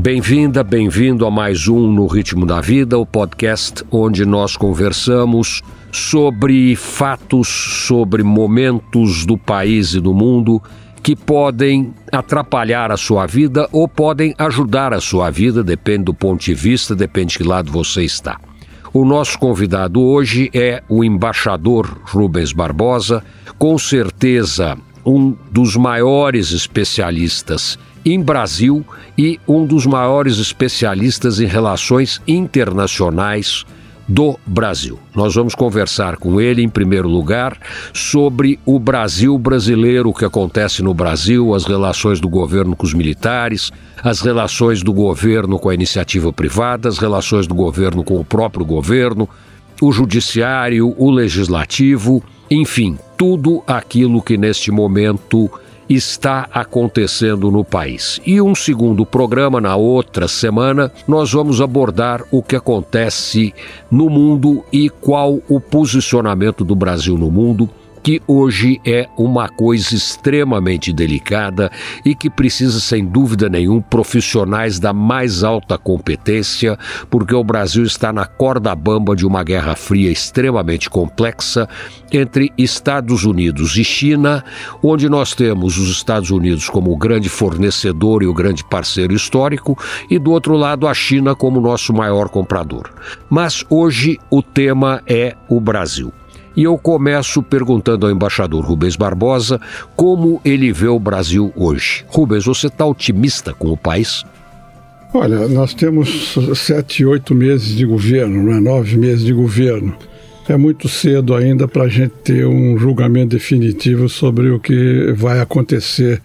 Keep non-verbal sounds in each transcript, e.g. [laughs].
Bem-vinda, bem-vindo a mais um No Ritmo da Vida, o podcast onde nós conversamos sobre fatos, sobre momentos do país e do mundo que podem atrapalhar a sua vida ou podem ajudar a sua vida, depende do ponto de vista, depende de que lado você está. O nosso convidado hoje é o embaixador Rubens Barbosa, com certeza um dos maiores especialistas em Brasil e um dos maiores especialistas em relações internacionais do Brasil. Nós vamos conversar com ele, em primeiro lugar, sobre o Brasil brasileiro, o que acontece no Brasil, as relações do governo com os militares, as relações do governo com a iniciativa privada, as relações do governo com o próprio governo, o judiciário, o legislativo, enfim, tudo aquilo que neste momento está acontecendo no país. E um segundo programa, na outra semana, nós vamos abordar o que acontece no mundo e qual o posicionamento do Brasil no mundo que hoje é uma coisa extremamente delicada e que precisa, sem dúvida nenhuma, profissionais da mais alta competência, porque o Brasil está na corda bamba de uma guerra fria extremamente complexa entre Estados Unidos e China, onde nós temos os Estados Unidos como o grande fornecedor e o grande parceiro histórico, e do outro lado a China como nosso maior comprador. Mas hoje o tema é o Brasil. E eu começo perguntando ao embaixador Rubens Barbosa como ele vê o Brasil hoje. Rubens, você está otimista com o país? Olha, nós temos sete, oito meses de governo, não é? nove meses de governo. É muito cedo ainda para a gente ter um julgamento definitivo sobre o que vai acontecer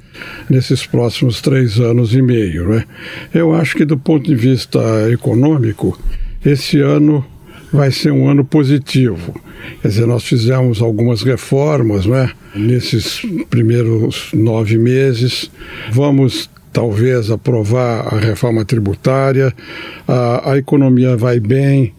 nesses próximos três anos e meio. Né? Eu acho que, do ponto de vista econômico, esse ano vai ser um ano positivo. Quer dizer, nós fizemos algumas reformas né, nesses primeiros nove meses. Vamos talvez aprovar a reforma tributária, a, a economia vai bem,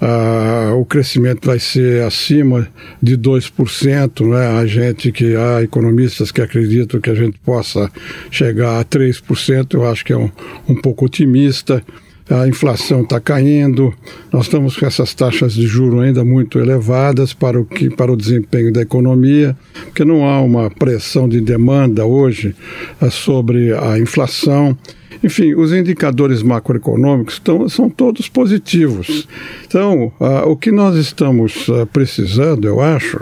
a, o crescimento vai ser acima de 2%, né? a gente que há economistas que acreditam que a gente possa chegar a 3%, eu acho que é um, um pouco otimista a inflação está caindo, nós estamos com essas taxas de juro ainda muito elevadas para o, que, para o desempenho da economia, porque não há uma pressão de demanda hoje uh, sobre a inflação. Enfim, os indicadores macroeconômicos estão, são todos positivos. Então, uh, o que nós estamos uh, precisando, eu acho,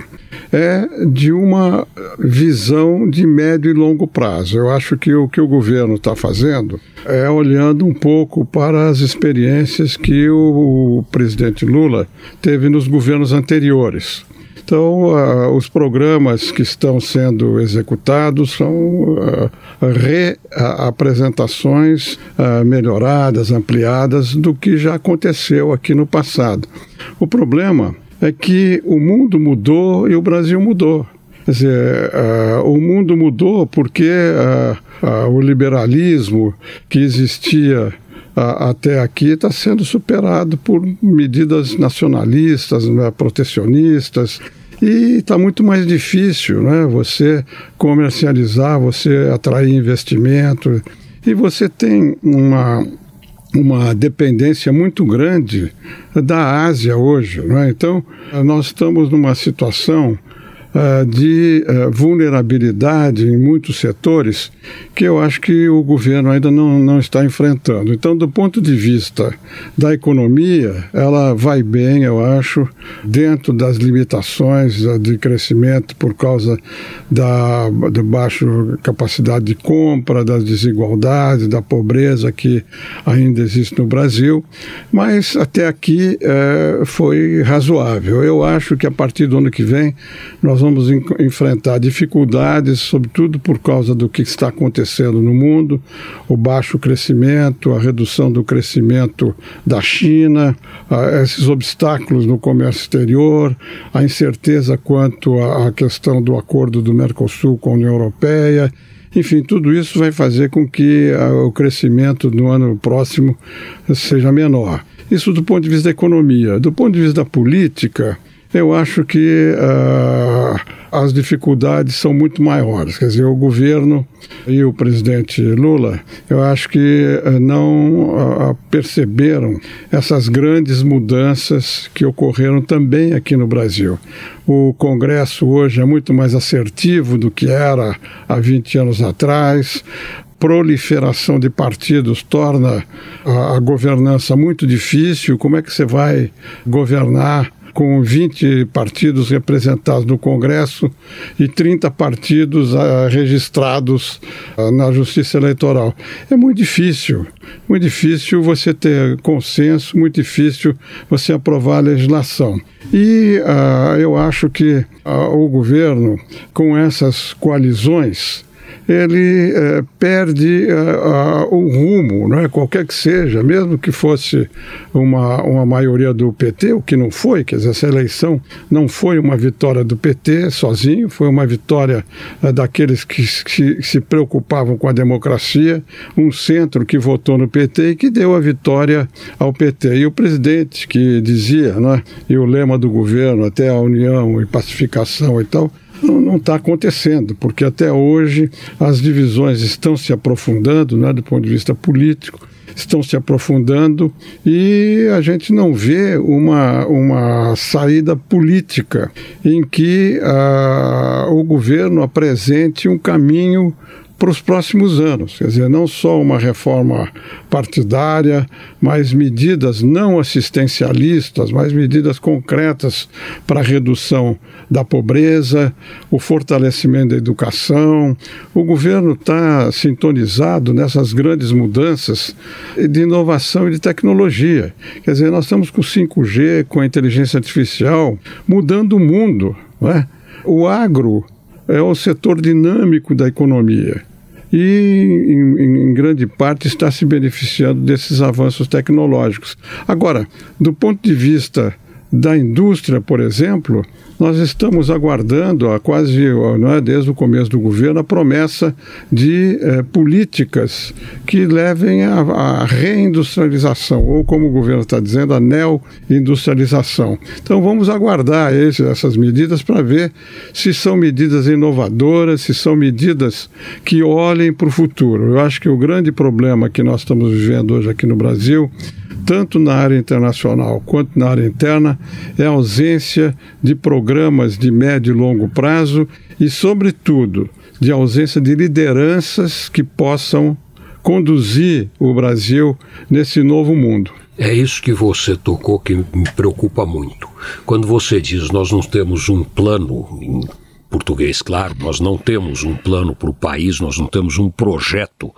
é de uma visão de médio e longo prazo. Eu acho que o que o governo está fazendo é olhando um pouco para as experiências que o presidente Lula teve nos governos anteriores. Então, uh, os programas que estão sendo executados são uh, reapresentações uh, melhoradas, ampliadas do que já aconteceu aqui no passado. O problema é que o mundo mudou e o Brasil mudou. Quer dizer, uh, o mundo mudou porque uh, uh, o liberalismo que existia até aqui está sendo superado por medidas nacionalistas, né, protecionistas. E está muito mais difícil né, você comercializar, você atrair investimento. E você tem uma, uma dependência muito grande da Ásia hoje. Né? Então, nós estamos numa situação de uh, vulnerabilidade em muitos setores que eu acho que o governo ainda não, não está enfrentando. Então, do ponto de vista da economia, ela vai bem, eu acho, dentro das limitações uh, de crescimento por causa da, da baixa capacidade de compra, das desigualdades, da pobreza que ainda existe no Brasil, mas até aqui foi razoável. Eu acho que a partir do ano que vem nós vamos enfrentar dificuldades, sobretudo por causa do que está acontecendo no mundo, o baixo crescimento, a redução do crescimento da China, esses obstáculos no comércio exterior, a incerteza quanto à questão do acordo do Mercosul com a União Europeia. Enfim, tudo isso vai fazer com que o crescimento no ano próximo seja menor. Isso do ponto de vista da economia. Do ponto de vista da política, eu acho que uh, as dificuldades são muito maiores. Quer dizer, o governo e o presidente Lula, eu acho que eh, não uh, perceberam essas grandes mudanças que ocorreram também aqui no Brasil. O Congresso hoje é muito mais assertivo do que era há 20 anos atrás proliferação de partidos torna a, governança muito difícil. Como é que você vai governar com 20 partidos representados no Congresso e 30 partidos uh, registrados uh, na Justiça Eleitoral. É muito difícil, muito difícil você ter consenso, muito difícil você aprovar a legislação. E uh, eu acho que o governo, com essas coalizões, ele é, perde uh, uh, o rumo, né? qualquer que seja, mesmo que fosse uma, uma maioria do PT, o que não foi, quer dizer, essa eleição não foi uma vitória do PT sozinho, foi uma vitória uh, daqueles que, que, se preocupavam com a democracia, um centro que votou no PT e que deu a vitória ao PT. E o presidente que dizia, né, e o lema do governo, até a união e pacificação e tal, não está acontecendo, porque até hoje as divisões estão se aprofundando, né, do ponto de vista político, estão se aprofundando e a gente não vê uma, uma saída política em que uh, o governo apresente um caminho para os próximos anos. Quer dizer, não só uma reforma partidária, mas medidas não assistencialistas, mas medidas concretas para a redução da pobreza, o fortalecimento da educação. O governo está sintonizado nessas grandes mudanças de inovação e de tecnologia. Quer dizer, nós estamos com 5G, com a inteligência artificial, mudando o mundo. Não é? O agro é o setor dinâmico da economia e, em, em, grande parte, está se beneficiando desses avanços tecnológicos. Agora, do ponto de vista da indústria, por exemplo, nós estamos aguardando há quase, é, desde o começo do governo, a promessa de eh, políticas que levem à reindustrialização, ou como o governo está dizendo, a neo-industrialização. Então vamos aguardar esse, essas medidas para ver se são medidas inovadoras, se são medidas que olhem para o futuro. Eu acho que o grande problema que nós estamos vivendo hoje aqui no Brasil tanto na área internacional quanto na área interna, é a ausência de programas de médio e longo prazo e, sobretudo, de ausência de lideranças que possam conduzir o Brasil nesse novo mundo. É isso que você tocou que me preocupa muito. Quando você diz nós não temos um plano português, claro, nós não temos um plano para o país, nós não temos um projeto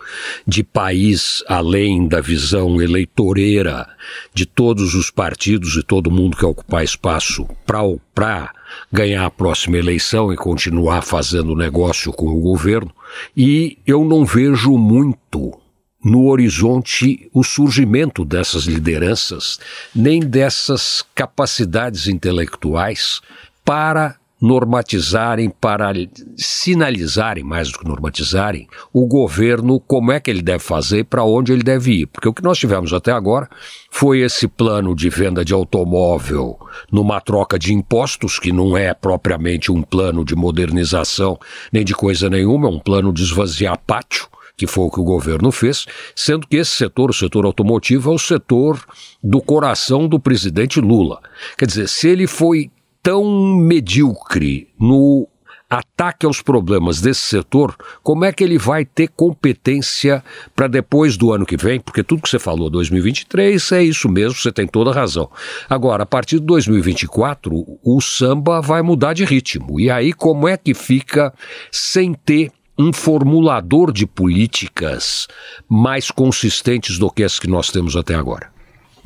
de país além da visão eleitoreira de todos os partidos e todo mundo que ocupar espaço para ganhar a próxima eleição e continuar fazendo negócio com o governo. E eu não vejo muito no horizonte o surgimento dessas lideranças, nem dessas capacidades intelectuais para normatizarem, para sinalizarem, mais do que normatizarem, o governo como é que ele deve fazer para onde ele deve ir. Porque o que nós tivemos até agora foi esse plano de venda de automóvel numa troca de impostos, que não é propriamente um plano de modernização nem de coisa nenhuma, é um plano de esvaziar pátio que foi o que o governo fez, sendo que esse setor, o setor automotivo, é o setor do coração do presidente Lula. Quer dizer, se ele foi tão medíocre no ataque aos problemas desse setor, como é que ele vai ter competência para depois do ano que vem? Porque tudo que você falou 2023 é isso mesmo, você tem toda a razão. Agora, a partir de 2024, o samba vai mudar de ritmo. E aí como é que fica sem ter um formulador de políticas mais consistentes do que as que nós temos até agora?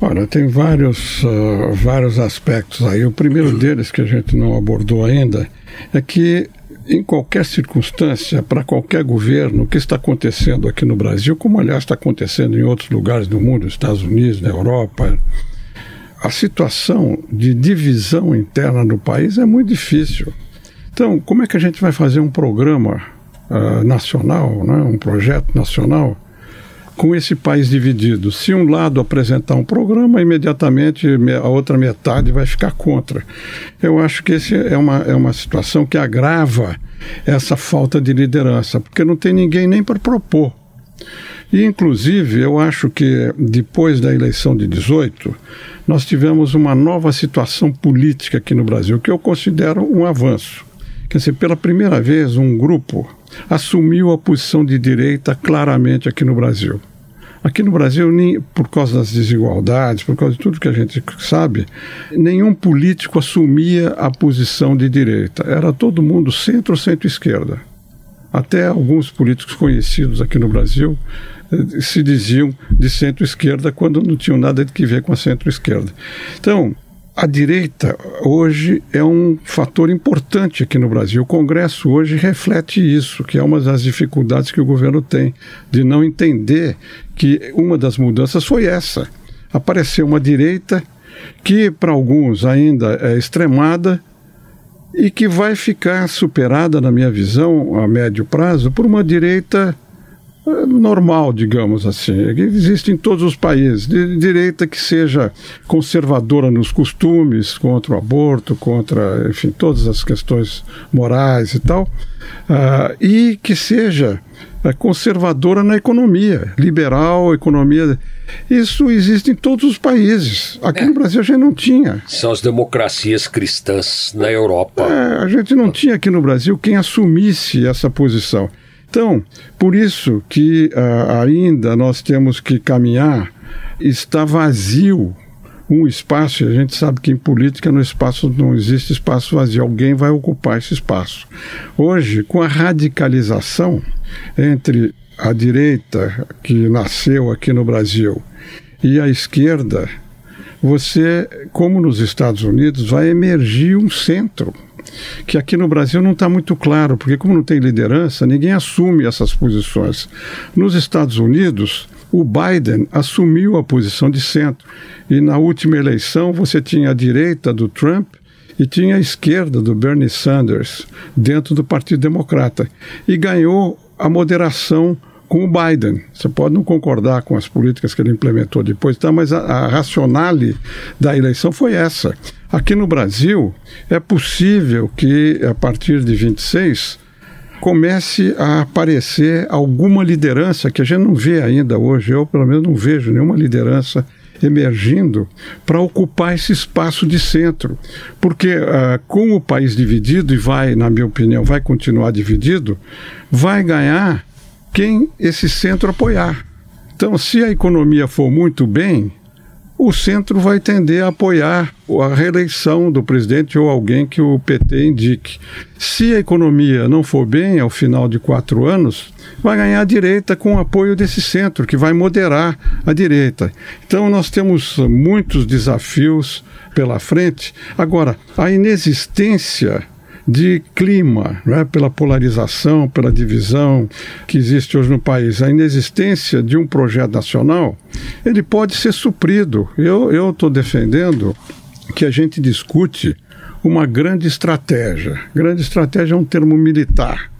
Olha, tem vários, uh, vários aspectos aí. O primeiro deles, que a gente não abordou ainda, é que em qualquer circunstância, para qualquer governo, o que está acontecendo aqui no Brasil, como aliás está acontecendo em outros lugares do mundo, nos Estados Unidos, na Europa, a situação de divisão interna do país é muito difícil. Então, como é que a gente vai fazer um programa uh, nacional, né, um projeto nacional, com esse país dividido. Se um lado apresentar um programa, imediatamente a outra metade vai ficar contra. Eu acho que essa é uma, é uma situação que agrava essa falta de liderança, porque não tem ninguém nem para propor. E, inclusive, eu acho que depois da eleição de 18, nós tivemos uma nova situação política aqui no Brasil, que eu considero um avanço. Quer dizer, pela primeira vez, um grupo assumiu a posição de direita claramente aqui no Brasil. Aqui no Brasil, por causa das desigualdades, por causa de tudo que a gente sabe, nenhum político assumia a posição de direita. Era todo mundo centro centro-esquerda. Até alguns políticos conhecidos aqui no Brasil eh, se diziam de centro-esquerda quando não tinham nada que ver com a centro-esquerda. Então, a direita hoje é um fator importante aqui no Brasil. O Congresso hoje reflete isso, que é uma das dificuldades que o governo tem de não entender que uma das mudanças foi essa. Apareceu uma direita que para alguns ainda é extremada e que vai ficar superada, na minha visão, a médio prazo, por uma direita normal, digamos assim, que existe em todos os países, de direita que seja conservadora nos costumes, contra o aborto, contra, enfim, todas as questões morais e tal, uh, e que seja uh, conservadora na economia, liberal, economia. Isso existe em todos os países. Aqui é. no Brasil a gente não tinha. São as democracias cristãs na Europa. É, a gente não tinha aqui no Brasil quem assumisse essa posição. Então, por isso que uh, ainda nós temos que caminhar, está vazio um espaço, e a gente sabe que em política no espaço não existe espaço vazio, alguém vai ocupar esse espaço. Hoje, com a radicalização entre a direita que nasceu aqui no Brasil e a esquerda, você, como nos Estados Unidos, vai emergir um centro que aqui no Brasil não está muito claro, porque como não tem liderança, ninguém assume essas posições. Nos Estados Unidos, o Biden assumiu a posição de centro. E na última eleição você tinha a direita do Trump e tinha a esquerda do Bernie Sanders dentro do Partido Democrata. E ganhou a moderação com o Biden. Você pode não concordar com as políticas que ele implementou depois, tá, mas a, a racionale da eleição foi essa. Aqui no Brasil, é possível que a partir de 26 comece a aparecer alguma liderança que a gente não vê ainda hoje. Eu, pelo menos, não vejo nenhuma liderança emergindo para ocupar esse espaço de centro. Porque uh, com o país dividido, e vai, na minha opinião, vai continuar dividido, vai ganhar quem esse centro apoiar. Então, se a economia for muito bem, o centro vai tender a apoiar a reeleição do presidente ou alguém que o PT indique. Se a economia não for bem ao final de quatro anos, vai ganhar a direita com o apoio desse centro, que vai moderar a direita. Então, nós temos muitos desafios pela frente. Agora, a inexistência de clima, né, pela polarização, pela divisão que existe hoje no país, a inexistência de um projeto nacional, ele pode ser suprido. Eu estou defendendo que a gente discute uma grande estratégia. Grande estratégia é um termo militar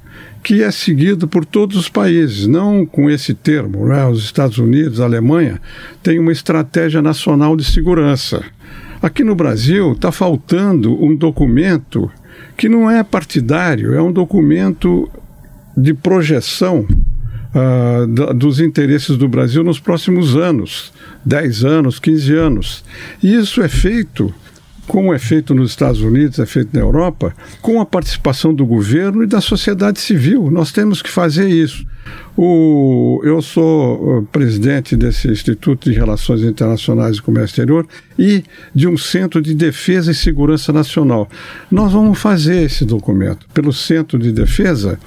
que é seguido por todos os países, não com esse termo. Né? Os Estados Unidos, a Alemanha, têm uma estratégia nacional de segurança. Aqui no Brasil está faltando um documento que não é partidário, é um documento de projeção uh, dos interesses do Brasil nos próximos anos 10 anos, 15 anos. E isso é feito como é feito nos Estados Unidos, é feito na Europa, com a participação do governo e da sociedade civil. Nós temos que fazer isso. O, eu sou presidente desse Instituto de Relações Internacionais e Comércio Exterior e de um Centro de Defesa e Segurança Nacional. Nós vamos fazer esse documento. Pelo Centro de Defesa,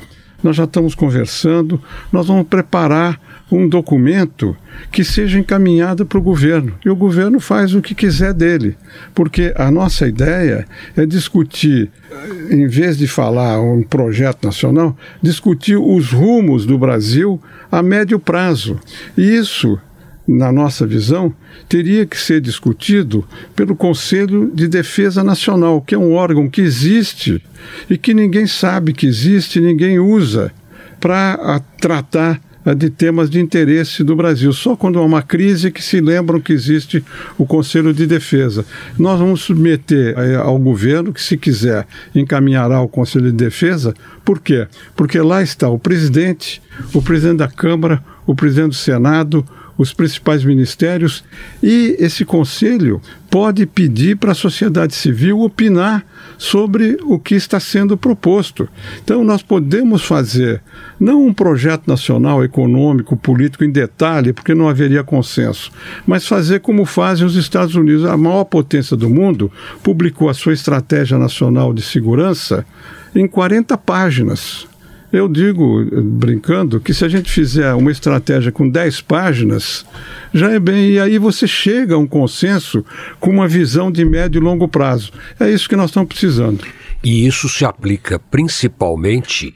nós já estamos conversando, nós vamos preparar um documento que seja encaminhado para o governo. E o governo faz o que quiser dele. Porque a nossa ideia é discutir, em vez de falar um projeto nacional, discutir os rumos do Brasil a médio prazo. E isso na nossa visão, teria que ser discutido pelo Conselho de Defesa Nacional, que é um órgão que existe e que ninguém sabe que existe, ninguém usa para tratar de temas de interesse do Brasil. Só quando há uma crise que se lembram que existe o Conselho de Defesa. Nós vamos submeter eh, ao governo que, se quiser, encaminhará ao Conselho de Defesa. Por quê? Porque lá está o presidente, o presidente da Câmara, o presidente do Senado, os principais ministérios e esse conselho pode pedir para a sociedade civil opinar sobre o que está sendo proposto. Então, nós podemos fazer não um projeto nacional econômico, político em detalhe, porque não haveria consenso, mas fazer como fazem os Estados Unidos, a maior potência do mundo, publicou a sua estratégia nacional de segurança em 40 páginas. Eu digo, brincando, que se a gente fizer uma estratégia com 10 páginas, já é bem. E aí você chega a um consenso com uma visão de médio e longo prazo. É isso que nós estamos precisando. E isso se aplica principalmente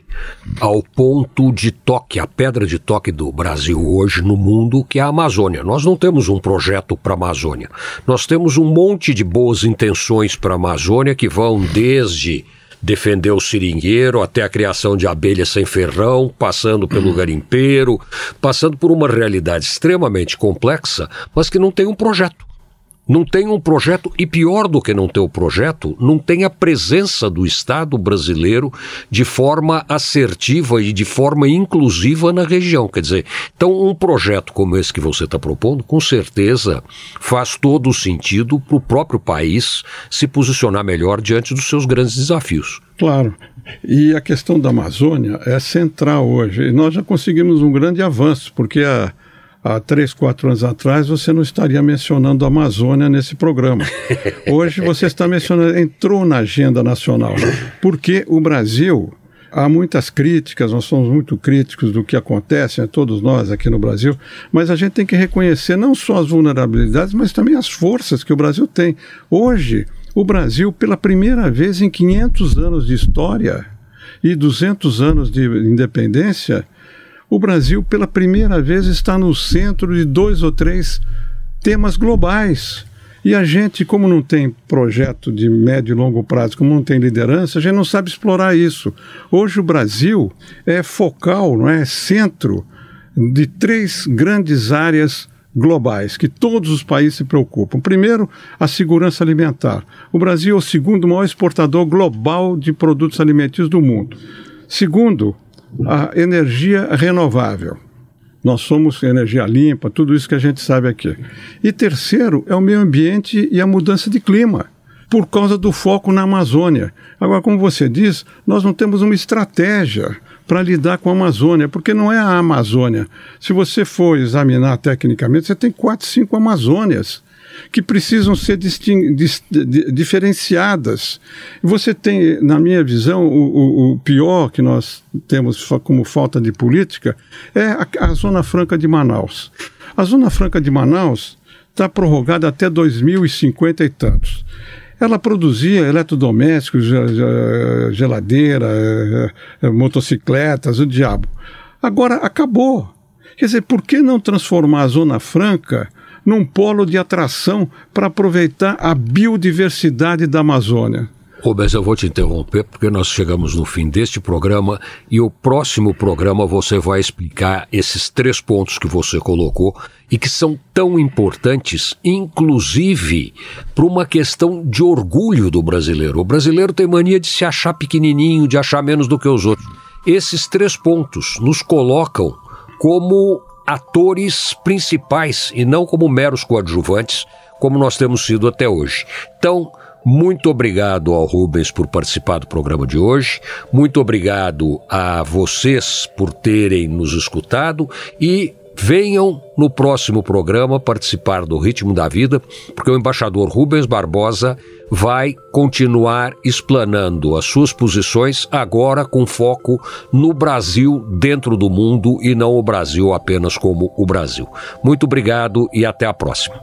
ao ponto de toque, a pedra de toque do Brasil hoje no mundo, que é a Amazônia. Nós não temos um projeto para a Amazônia. Nós temos um monte de boas intenções para a Amazônia que vão desde defender o seringueiro até a criação de abelhas sem ferrão, passando pelo garimpeiro, passando por uma realidade extremamente complexa, mas que não tem um projeto não tem um projeto, e pior do que não ter o projeto, não tem a presença do Estado brasileiro de forma assertiva e de forma inclusiva na região. Quer dizer, então um projeto como esse que você está propondo, com certeza faz todo o sentido para o próprio país se posicionar melhor diante dos seus grandes desafios. Claro. E a questão da Amazônia é central hoje. E nós já conseguimos um grande avanço, porque a há três, quatro anos atrás, você não estaria mencionando a Amazônia nesse programa. [laughs] Hoje você está mencionando, entrou na agenda nacional, porque o Brasil. Há muitas críticas, nós somos muito críticos do que acontece, né, todos nós aqui no Brasil, mas a gente tem que reconhecer não só as vulnerabilidades, mas também as forças que o Brasil tem. Hoje, o Brasil, pela primeira vez em 500 anos de história e 200 anos de independência, o Brasil, pela primeira vez, está no centro de dois ou três temas globais. E a gente, como não tem projeto de médio e longo prazo, como não tem liderança, a gente não sabe explorar isso. Hoje o Brasil é focal, não é centro de três grandes áreas globais que todos os países se preocupam. Primeiro, a segurança alimentar. O Brasil é o segundo maior exportador global de produtos alimentícios do mundo. Segundo, a energia renovável. Nós somos energia limpa, tudo isso que a gente sabe aqui. E terceiro é o meio ambiente e a mudança de clima, por causa do foco na Amazônia. Agora, como você diz, nós não temos uma estratégia para lidar com a Amazônia, porque não é a Amazônia. Se você for examinar tecnicamente, você tem quatro, cinco Amazônias que precisam ser diferenciadas. Você tem, na minha visão, o, o, pior que nós temos como falta de política é a, a Zona Franca de Manaus. A Zona Franca de Manaus está prorrogada até 2050 e tantos. Ela produzia eletrodomésticos, geladeira, eh, eh, motocicletas, o diabo. Agora acabou. Quer dizer, por que não transformar a Zona Franca num polo de atração para aproveitar a biodiversidade da Amazônia. Rubens, eu vou te interromper porque nós chegamos no fim deste programa e o próximo programa você vai explicar esses três pontos que você colocou e que são tão importantes, inclusive para uma questão de orgulho do brasileiro. O brasileiro tem mania de se achar pequenininho, de achar menos do que os outros. Esses três pontos nos colocam como atores principais e não como meros coadjuvantes, como nós temos sido até hoje. Então, muito obrigado ao Rubens por participar do programa de hoje. Muito obrigado a vocês por terem nos escutado e venham no próximo programa participar do Ritmo da Vida, porque o embaixador Rubens Barbosa vai continuar explanando as suas posições, agora com foco no Brasil dentro do mundo e não o Brasil apenas como o Brasil. Muito obrigado e até a próxima.